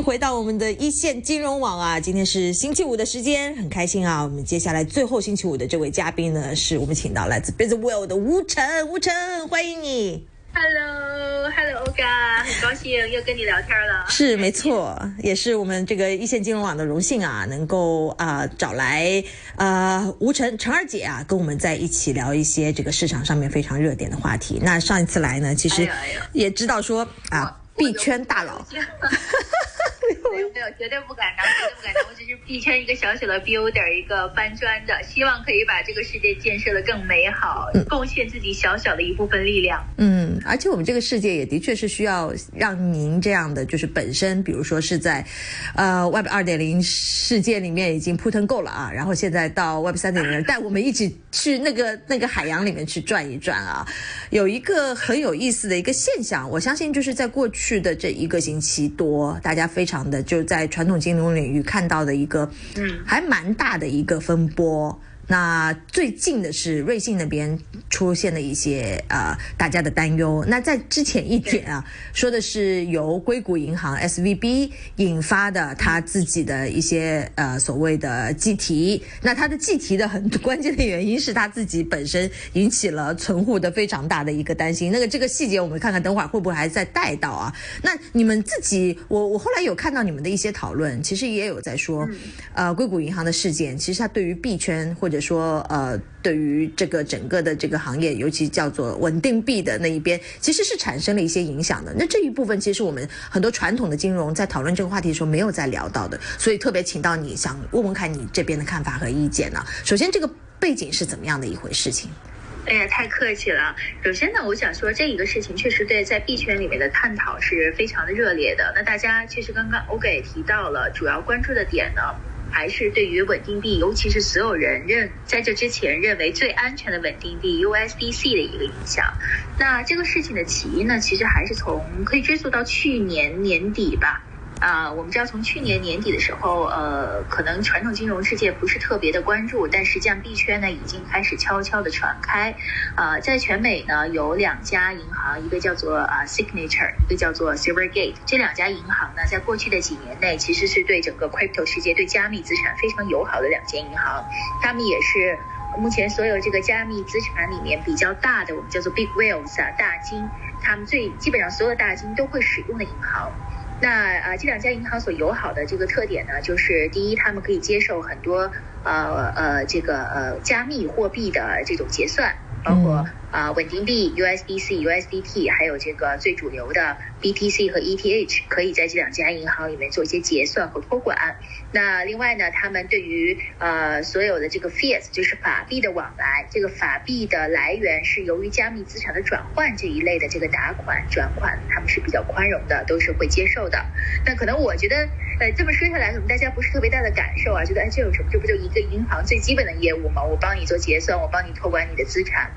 迎回到我们的一线金融网啊！今天是星期五的时间，很开心啊！我们接下来最后星期五的这位嘉宾呢，是我们请到来自 b u s i n e s World 的吴晨，吴晨，欢迎你。Hello，Hello，Oga，很高兴又跟你聊天了。是没错，也是我们这个一线金融网的荣幸啊，能够啊找来啊吴晨陈二姐啊，跟我们在一起聊一些这个市场上面非常热点的话题。那上一次来呢，其实也知道说啊。币圈大佬，没有没有，绝对不敢当，绝对不敢当。我只是一圈一个小小的 builder，一个搬砖的，希望可以把这个世界建设的更美好，贡献自己小小的一部分力量。嗯，而且我们这个世界也的确是需要让您这样的，就是本身，比如说是在呃 Web 二点零世界里面已经扑腾够了啊，然后现在到 Web 三点零，带我们一起去那个那个海洋里面去转一转啊。有一个很有意思的一个现象，我相信就是在过。去的这一个星期多，大家非常的就在传统金融领域看到的一个，嗯，还蛮大的一个风波。那最近的是瑞信那边出现了一些呃大家的担忧。那在之前一点啊，说的是由硅谷银行 S V B 引发的他自己的一些呃所谓的计提。那他的计提的很关键的原因是他自己本身引起了存户的非常大的一个担心。那个这个细节我们看看，等会儿会不会还再带到啊？那你们自己，我我后来有看到你们的一些讨论，其实也有在说，呃，硅谷银行的事件，其实它对于币圈或者说，呃，对于这个整个的这个行业，尤其叫做稳定币的那一边，其实是产生了一些影响的。那这一部分，其实我们很多传统的金融在讨论这个话题的时候没有再聊到的，所以特别请到你，想问问看你这边的看法和意见呢。首先，这个背景是怎么样的一回事情？哎呀，太客气了。首先呢，我想说这一个事情确实对在币圈里面的探讨是非常的热烈的。那大家确实刚刚 OK 提到了，主要关注的点呢。还是对于稳定币，尤其是所有人认在这之前认为最安全的稳定币 USDC 的一个影响。那这个事情的起因呢，其实还是从可以追溯到去年年底吧。啊，我们知道从去年年底的时候，呃，可能传统金融世界不是特别的关注，但实际上币圈呢已经开始悄悄的传开。啊，在全美呢有两家银行，一个叫做啊 Signature，一个叫做 Silvergate。这两家银行呢，在过去的几年内，其实是对整个 crypto 世界、对加密资产非常友好的两间银行。他们也是目前所有这个加密资产里面比较大的，我们叫做 Big Whales 啊大金，他们最基本上所有大金都会使用的银行。那啊，这两家银行所友好的这个特点呢，就是第一，他们可以接受很多呃呃这个呃加密货币的这种结算，包括。啊，稳定币 USDC、USDT，还有这个最主流的 BTC 和 ETH，可以在这两家银行里面做一些结算和托管。那另外呢，他们对于呃所有的这个 fiat，就是法币的往来，这个法币的来源是由于加密资产的转换这一类的这个打款转款，他们是比较宽容的，都是会接受的。那可能我觉得，呃，这么说下来，可能大家不是特别大的感受啊，觉得哎，这有什么？这不就一个银行最基本的业务吗？我帮你做结算，我帮你托管你的资产。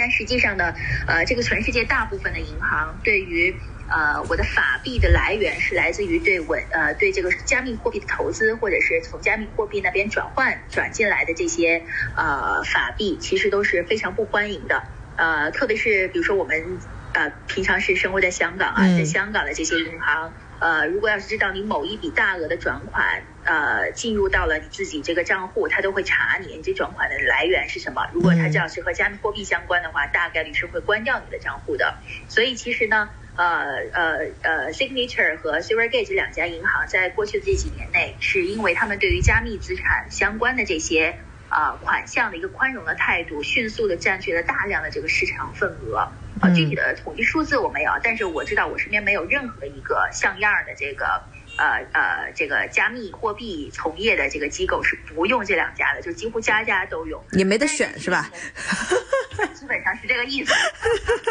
但实际上呢，呃，这个全世界大部分的银行对于呃我的法币的来源是来自于对稳呃对这个加密货币的投资，或者是从加密货币那边转换转进来的这些呃法币，其实都是非常不欢迎的。呃，特别是比如说我们呃平常是生活在香港啊，在香港的这些银行。呃，如果要是知道你某一笔大额的转款，呃，进入到了你自己这个账户，他都会查你，你这转款的来源是什么。如果他这样是和加密货币相关的话，大概率是会关掉你的账户的。所以其实呢，呃呃呃，Signature 和 Silvergate 这两家银行在过去的这几年内，是因为他们对于加密资产相关的这些啊款项的一个宽容的态度，迅速的占据了大量的这个市场份额。啊，具体的统计数字我没有，但是我知道我身边没有任何一个像样的这个呃呃这个加密货币从业的这个机构是不用这两家的，就几乎家家都用。也没得选是吧？基本上是这个意思。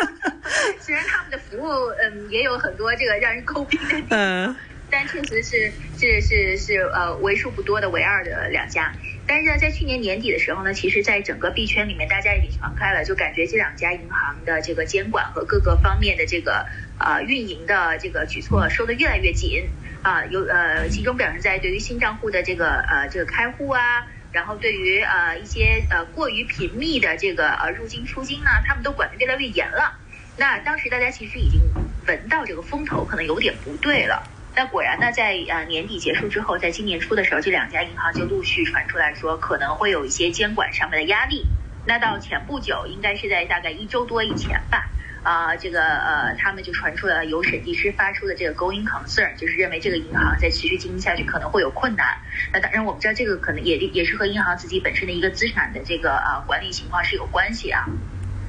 虽然他们的服务嗯也有很多这个让人诟病的地方，但确实是是是是呃为数不多的唯二的两家。但是呢，在去年年底的时候呢，其实，在整个币圈里面，大家已经传开了，就感觉这两家银行的这个监管和各个方面的这个呃运营的这个举措收的越来越紧啊，有呃，其中表现在对于新账户的这个呃这个开户啊，然后对于呃一些呃过于频密的这个呃入金出金呢，他们都管得越来越严了。那当时大家其实已经闻到这个风头可能有点不对了。那果然呢，在呃年底结束之后，在今年初的时候，这两家银行就陆续传出来说可能会有一些监管上面的压力。那到前不久，应该是在大概一周多以前吧，啊，这个呃，他们就传出了由审计师发出的这个 going concern，就是认为这个银行在持续经营下去可能会有困难。那当然，我们知道这个可能也也是和银行自己本身的一个资产的这个呃管理情况是有关系啊。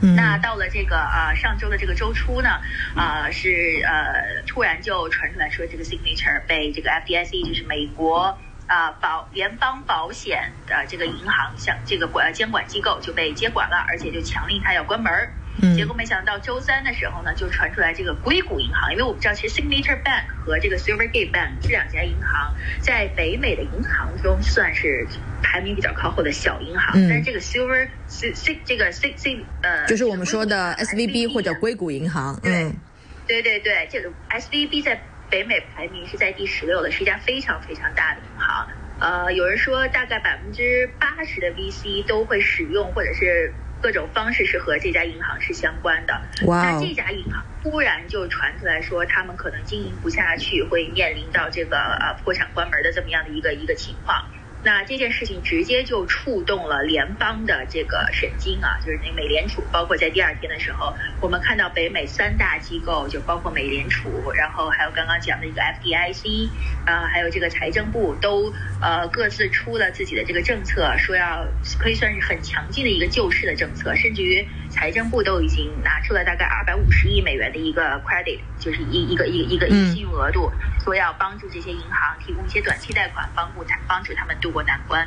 那到了这个啊上周的这个周初呢，啊是呃突然就传出来说这个 Signature 被这个 FDIC 就是美国啊保联邦保险的这个银行像这个管监管机构就被接管了，而且就强令它要关门儿。结果没想到周三的时候呢，就传出来这个硅谷银行，因为我们知道其实 Signature Bank 和这个 Silvergate Bank 这两家银行在北美的银行中算是排名比较靠后的小银行，但是这个 Silver S 这个 S C 呃，就是我们说的 S V B 或者硅谷银行，嗯，对对对，这个 S V B 在北美排名是在第十六的，是一家非常非常大的银行，呃，有人说大概百分之八十的 V C 都会使用或者是。各种方式是和这家银行是相关的。那这家银行突然就传出来说，他们可能经营不下去，会面临到这个呃破产关门的这么样的一个一个情况。那这件事情直接就触动了联邦的这个神经啊，就是那美联储，包括在第二天的时候，我们看到北美三大机构，就包括美联储，然后还有刚刚讲的一个 FDIC，啊，还有这个财政部，都呃各自出了自己的这个政策，说要可以算是很强劲的一个救市的政策，甚至于财政部都已经拿出了大概二百五十亿美元的一个 credit，就是一一个一个一个一信用额度，说要帮助这些银行提供一些短期贷款，帮助他帮助他们渡。过难关，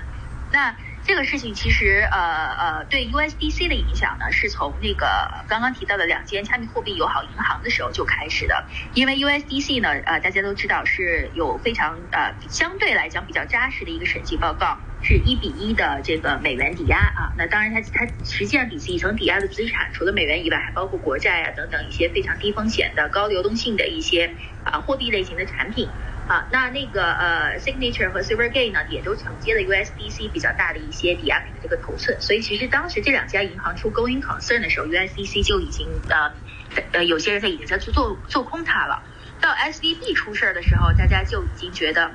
那这个事情其实呃呃对 USDC 的影响呢，是从那个刚刚提到的两间加密货币友好银行的时候就开始的。因为 USDC 呢，呃大家都知道是有非常呃相对来讲比较扎实的一个审计报告，是一比一的这个美元抵押啊。那当然它它实际上底一层抵押的资产，除了美元以外，还包括国债啊等等一些非常低风险的高流动性的一些啊货币类型的产品。啊，那那个呃，Signature 和 Silvergate 呢，也都承接了 USDC 比较大的一些抵押品的这个头寸，所以其实当时这两家银行出 Going Concern 的时候，USDC 就已经呃呃，有些人他已经在做做做空它了。到 SVB 出事儿的时候，大家就已经觉得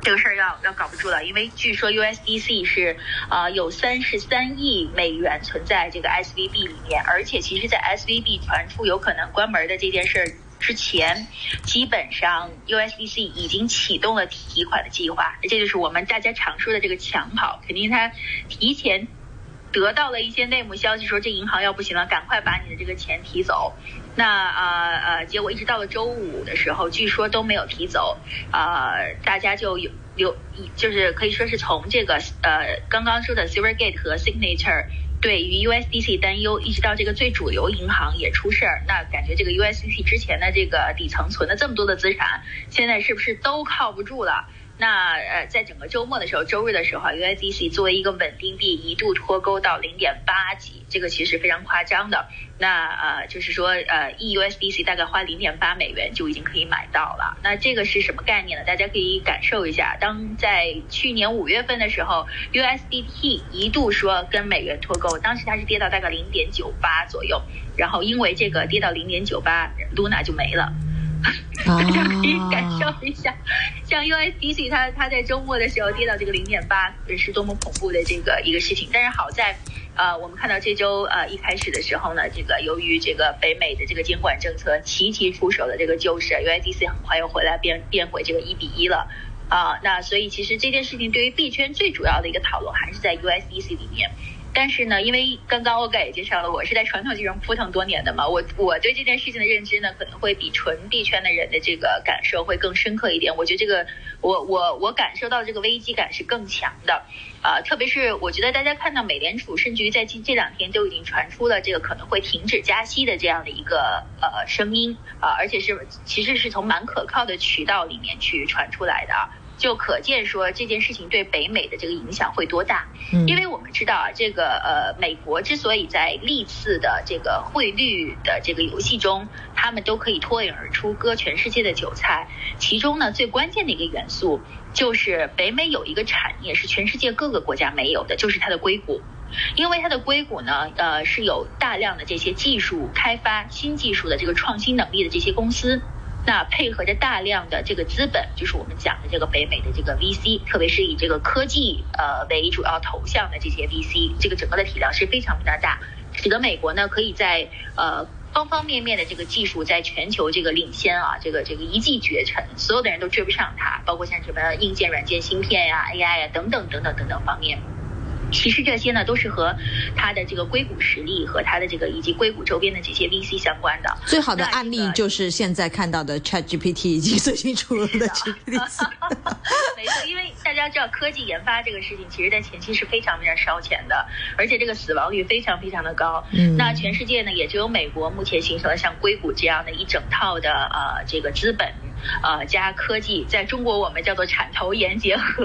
这个事儿要要搞不住了，因为据说 USDC 是啊有三十三亿美元存在这个 SVB 里面，而且其实在 SVB 传出有可能关门的这件事儿。之前，基本上 USDC 已经启动了提款的计划，这就是我们大家常说的这个抢跑，肯定他提前得到了一些内幕消息，说这银行要不行了，赶快把你的这个钱提走。那呃呃，结果一直到了周五的时候，据说都没有提走，呃，大家就有有就是可以说是从这个呃刚刚说的 Silvergate 和 Signature。对于 USDC 担忧，一直到这个最主流银行也出事儿，那感觉这个 USDC 之前的这个底层存了这么多的资产，现在是不是都靠不住了？那呃，在整个周末的时候，周日的时候，USDC 作为一个稳定币，一度脱钩到零点八几，这个其实非常夸张的。那呃，就是说呃，EUSDC 大概花零点八美元就已经可以买到了。那这个是什么概念呢？大家可以感受一下。当在去年五月份的时候，USDT 一度说跟美元脱钩，当时它是跌到大概零点九八左右，然后因为这个跌到零点九八，Luna 就没了。大家可以感受一下，像 USDC 它它在周末的时候跌到这个零点八，是多么恐怖的这个一个事情。但是好在，呃，我们看到这周呃一开始的时候呢，这个由于这个北美的这个监管政策齐齐出手的这个救市，USDC 很快又回来变变回这个一比一了啊。那所以其实这件事情对于币圈最主要的一个讨论还是在 USDC 里面。但是呢，因为刚刚我也介绍了，我是在传统金融扑腾多年的嘛，我我对这件事情的认知呢，可能会比纯币圈的人的这个感受会更深刻一点。我觉得这个，我我我感受到这个危机感是更强的，啊，特别是我觉得大家看到美联储，甚至于在近这两天都已经传出了这个可能会停止加息的这样的一个呃声音啊，而且是其实是从蛮可靠的渠道里面去传出来的。就可见说这件事情对北美的这个影响会多大，因为我们知道啊，这个呃，美国之所以在历次的这个汇率的这个游戏中，他们都可以脱颖而出，割全世界的韭菜，其中呢最关键的一个元素就是北美有一个产业是全世界各个国家没有的，就是它的硅谷，因为它的硅谷呢，呃，是有大量的这些技术开发新技术的这个创新能力的这些公司。那配合着大量的这个资本，就是我们讲的这个北美的这个 VC，特别是以这个科技呃为主要投向的这些 VC，这个整个的体量是非常非常大，使得美国呢可以在呃。方方面面的这个技术在全球这个领先啊，这个这个一骑绝尘，所有的人都追不上它，包括像什么硬件、软件、芯片呀、AI 呀等等等等等等方面。其实这些呢，都是和它的这个硅谷实力和它的这个以及硅谷周边的这些 VC 相关的。最好的案例就是现在看到的 ChatGPT 以及最新出炉的 GPT。没错，因为大家知道科技研发这个事情，其实在前期是非常非常烧钱的，而且这个死亡率非常非常的高。嗯。那全世界呢，也只有美国目前形成了像硅谷这样的一整套的呃这个资本呃加科技，在中国我们叫做产投研结合。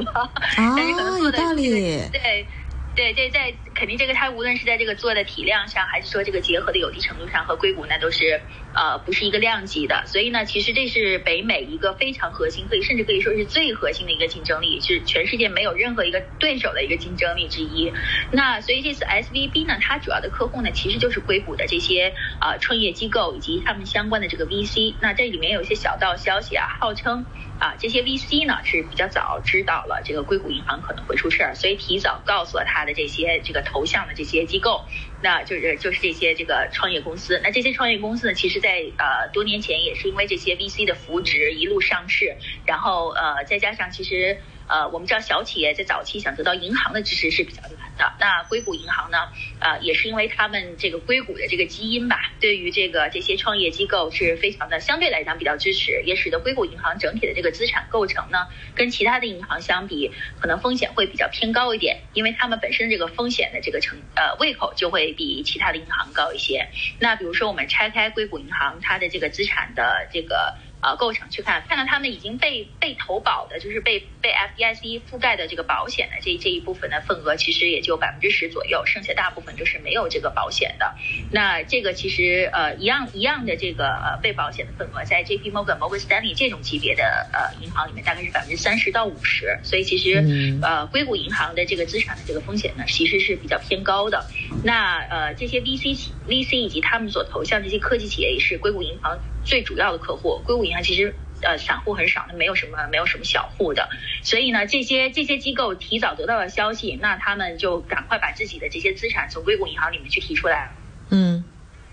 啊，有道理。对。对对，在肯定这个它无论是在这个做的体量上，还是说这个结合的有机程度上，和硅谷那都是呃不是一个量级的。所以呢，其实这是北美一个非常核心，可以甚至可以说是最核心的一个竞争力，是全世界没有任何一个对手的一个竞争力之一。那所以这次 SVB 呢，它主要的客户呢，其实就是硅谷的这些啊创业机构以及他们相关的这个 VC。那这里面有一些小道消息啊，号称。啊，这些 VC 呢是比较早知道了这个硅谷银行可能会出事儿，所以提早告诉了他的这些这个投向的这些机构，那就是就是这些这个创业公司。那这些创业公司呢，其实在呃多年前也是因为这些 VC 的扶植一路上市，然后呃再加上其实。呃，我们知道小企业在早期想得到银行的支持是比较难那硅谷银行呢？呃，也是因为他们这个硅谷的这个基因吧，对于这个这些创业机构是非常的相对来讲比较支持，也使得硅谷银行整体的这个资产构成呢，跟其他的银行相比，可能风险会比较偏高一点，因为他们本身这个风险的这个成呃胃口就会比其他的银行高一些。那比如说我们拆开硅谷银行它的这个资产的这个。呃，构成去看，看到他们已经被被投保的，就是被被 FDIC 覆盖的这个保险的这这一部分的份额，其实也就百分之十左右，剩下大部分都是没有这个保险的。那这个其实呃一样一样的这个呃被保险的份额，在 JP Morgan、Morgan Stanley 这种级别的呃银行里面，大概是百分之三十到五十。所以其实呃硅谷银行的这个资产的这个风险呢，其实是比较偏高的。那呃这些 VC VC 以及他们所投向这些科技企业，也是硅谷银行。最主要的客户，硅谷银行其实呃散户很少，它没有什么没有什么小户的，所以呢，这些这些机构提早得到了消息，那他们就赶快把自己的这些资产从硅谷银行里面去提出来。嗯。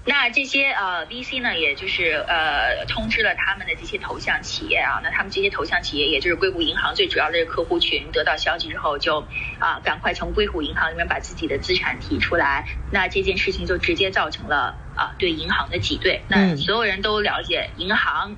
那这些呃 VC 呢，也就是呃通知了他们的这些投向企业啊，那他们这些投向企业，也就是硅谷银行最主要的客户群，得到消息之后就啊赶快从硅谷银行里面把自己的资产提出来，那这件事情就直接造成了啊对银行的挤兑。那所有人都了解银行。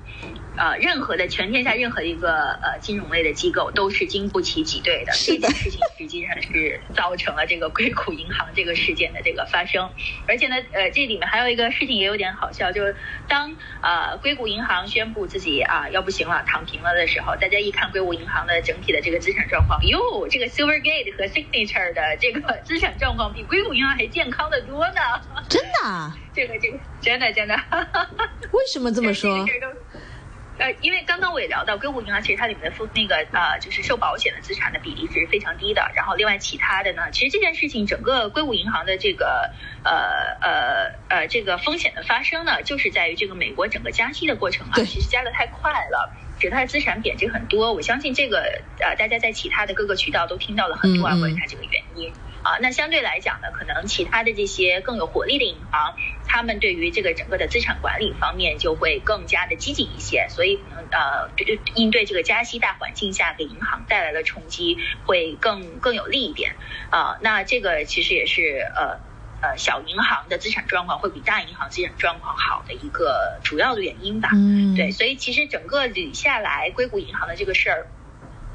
呃，任何的全天下任何一个呃金融类的机构都是经不起挤兑的。这件事情实际上是造成了这个硅谷银行这个事件的这个发生。而且呢，呃，这里面还有一个事情也有点好笑，就是当呃硅谷银行宣布自己啊要不行了躺平了的时候，大家一看硅谷银行的整体的这个资产状况，哟，这个 Silvergate 和 Signature 的这个资产状况比硅谷银行还健康的多呢。真的？这个这个真的真的。为什么这么说？呃，因为刚刚我也聊到，硅谷银行其实它里面的负那个呃，就是受保险的资产的比例是非常低的。然后另外其他的呢，其实这件事情整个硅谷银行的这个呃呃呃这个风险的发生呢，就是在于这个美国整个加息的过程啊，其实加的太快了，使它的资产贬值很多。我相信这个呃，大家在其他的各个渠道都听到了很多啊，关于它这个原因。啊，那相对来讲呢，可能其他的这些更有活力的银行，他们对于这个整个的资产管理方面就会更加的积极一些，所以可能呃，对应对这个加息大环境下给银行带来的冲击会更更有利一点。啊，那这个其实也是呃呃小银行的资产状况会比大银行资产状况好的一个主要的原因吧。嗯，对，所以其实整个捋下来，硅谷银行的这个事儿。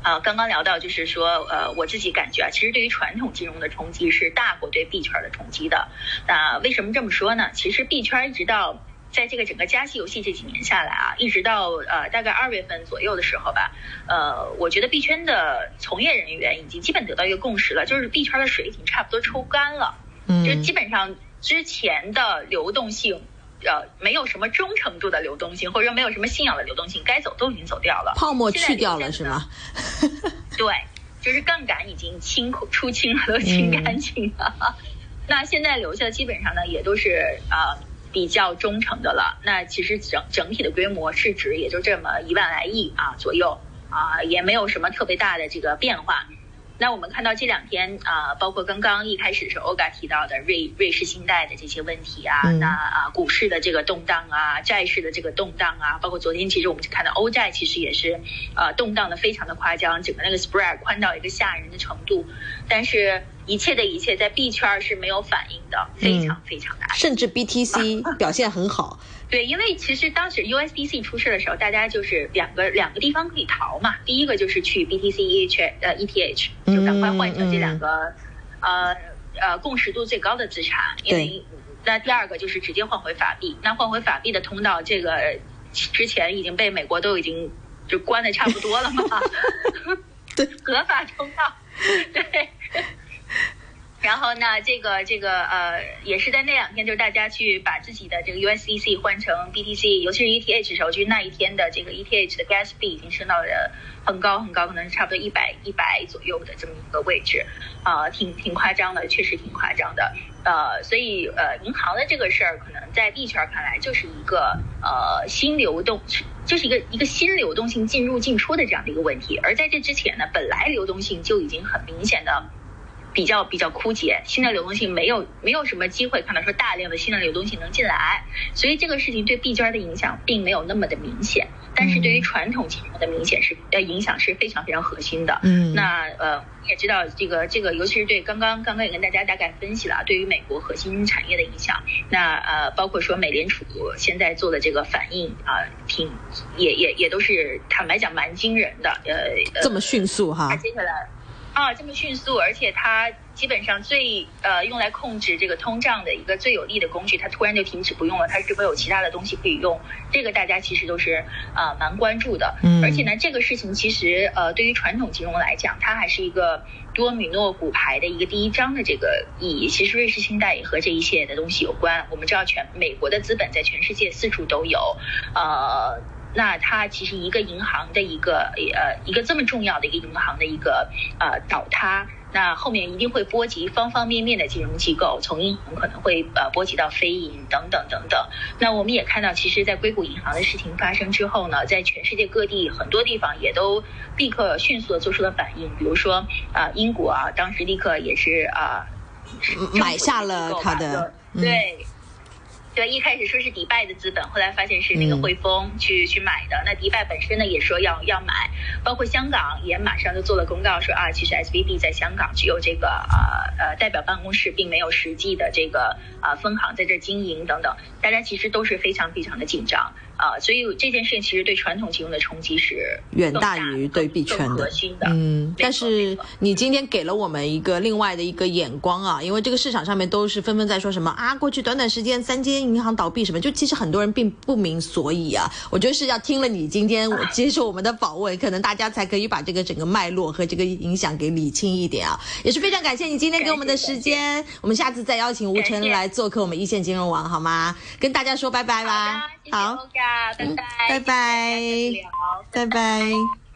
啊，刚刚聊到就是说，呃，我自己感觉啊，其实对于传统金融的冲击是大过对币圈的冲击的。那为什么这么说呢？其实币圈一直到在这个整个加息游戏这几年下来啊，一直到呃大概二月份左右的时候吧，呃，我觉得币圈的从业人员已经基本得到一个共识了，就是币圈的水已经差不多抽干了，嗯，就基本上之前的流动性。呃，没有什么忠诚度的流动性，或者说没有什么信仰的流动性，该走都已经走掉了，泡沫去掉了是吗？对，就是杠杆已经清出清了，都清干净了。那现在留下的基本上呢，也都是呃比较忠诚的了。那其实整整体的规模市值也就这么一万来亿啊左右啊，也没有什么特别大的这个变化。那我们看到这两天啊，包括刚刚一开始的时候，Oga 提到的瑞瑞士信贷的这些问题啊，那啊股市的这个动荡啊，债市的这个动荡啊，包括昨天其实我们就看到欧债其实也是呃动荡的非常的夸张，整个那个 spread 宽到一个吓人的程度，但是一切的一切在币圈是没有反应的，非常非常的，甚至 BTC 表现很好。对，因为其实当时 USDC 出事的时候，大家就是两个两个地方可以逃嘛。第一个就是去 BTC EH 呃 ETH，就赶快换成这两个呃呃共识度最高的资产。因为那第二个就是直接换回法币。那换回法币的通道，这个之前已经被美国都已经就关的差不多了嘛。对，合法通道。对。然后呢，这个这个呃，也是在那两天，就是大家去把自己的这个 USDC 换成 BTC，尤其是 ETH 时候，就是那一天的这个 ETH 的 gas 币已经升到了很高很高，可能差不多一百一百左右的这么一个位置，啊，挺挺夸张的，确实挺夸张的。呃，所以呃，银行的这个事儿，可能在币圈看来就是一个呃新流动，就是一个一个新流动性进入进出的这样的一个问题。而在这之前呢，本来流动性就已经很明显的。比较比较枯竭，新的流动性没有没有什么机会看到说大量的新的流动性能进来，所以这个事情对币圈的影响并没有那么的明显，但是对于传统金融的明显是呃影响是非常非常核心的。嗯，那呃也知道这个这个，尤其是对刚刚刚刚也跟大家大概分析了，对于美国核心产业的影响，那呃包括说美联储现在做的这个反应啊，挺也也也都是坦白讲蛮惊人的，呃这么迅速哈，接下来。啊，这么迅速，而且它基本上最呃用来控制这个通胀的一个最有力的工具，它突然就停止不用了，它是否有其他的东西可以用？这个大家其实都是啊蛮关注的。嗯，而且呢，这个事情其实呃对于传统金融来讲，它还是一个多米诺骨牌的一个第一章的这个意义。其实瑞士信贷也和这一系列的东西有关。我们知道全美国的资本在全世界四处都有，呃。那它其实一个银行的一个呃一个这么重要的一个银行的一个呃倒塌，那后面一定会波及方方面面的金融机构，从银行可能会呃波及到非银等等等等。那我们也看到，其实，在硅谷银行的事情发生之后呢，在全世界各地很多地方也都立刻迅速的做出了反应，比如说啊英国啊，当时立刻也是啊买下了它的对。对，一开始说是迪拜的资本，后来发现是那个汇丰去去买的。那迪拜本身呢也说要要买，包括香港也马上就做了公告说啊，其实 S V B 在香港只有这个呃呃代表办公室，并没有实际的这个啊分行在这经营等等。大家其实都是非常非常的紧张。啊，所以这件事情其实对传统金融的冲击是远大于对币圈的。嗯，但是你今天给了我们一个另外的一个眼光啊，因为这个市场上面都是纷纷在说什么啊，过去短短时间三间银行倒闭什么，就其实很多人并不明所以啊。我觉得是要听了你今天接受我们的访问，可能大家才可以把这个整个脉络和这个影响给理清一点啊。也是非常感谢你今天给我们的时间，我们下次再邀请吴晨来做客我们一线金融网好吗？跟大家说拜拜吧。好。拜拜，拜拜，拜拜。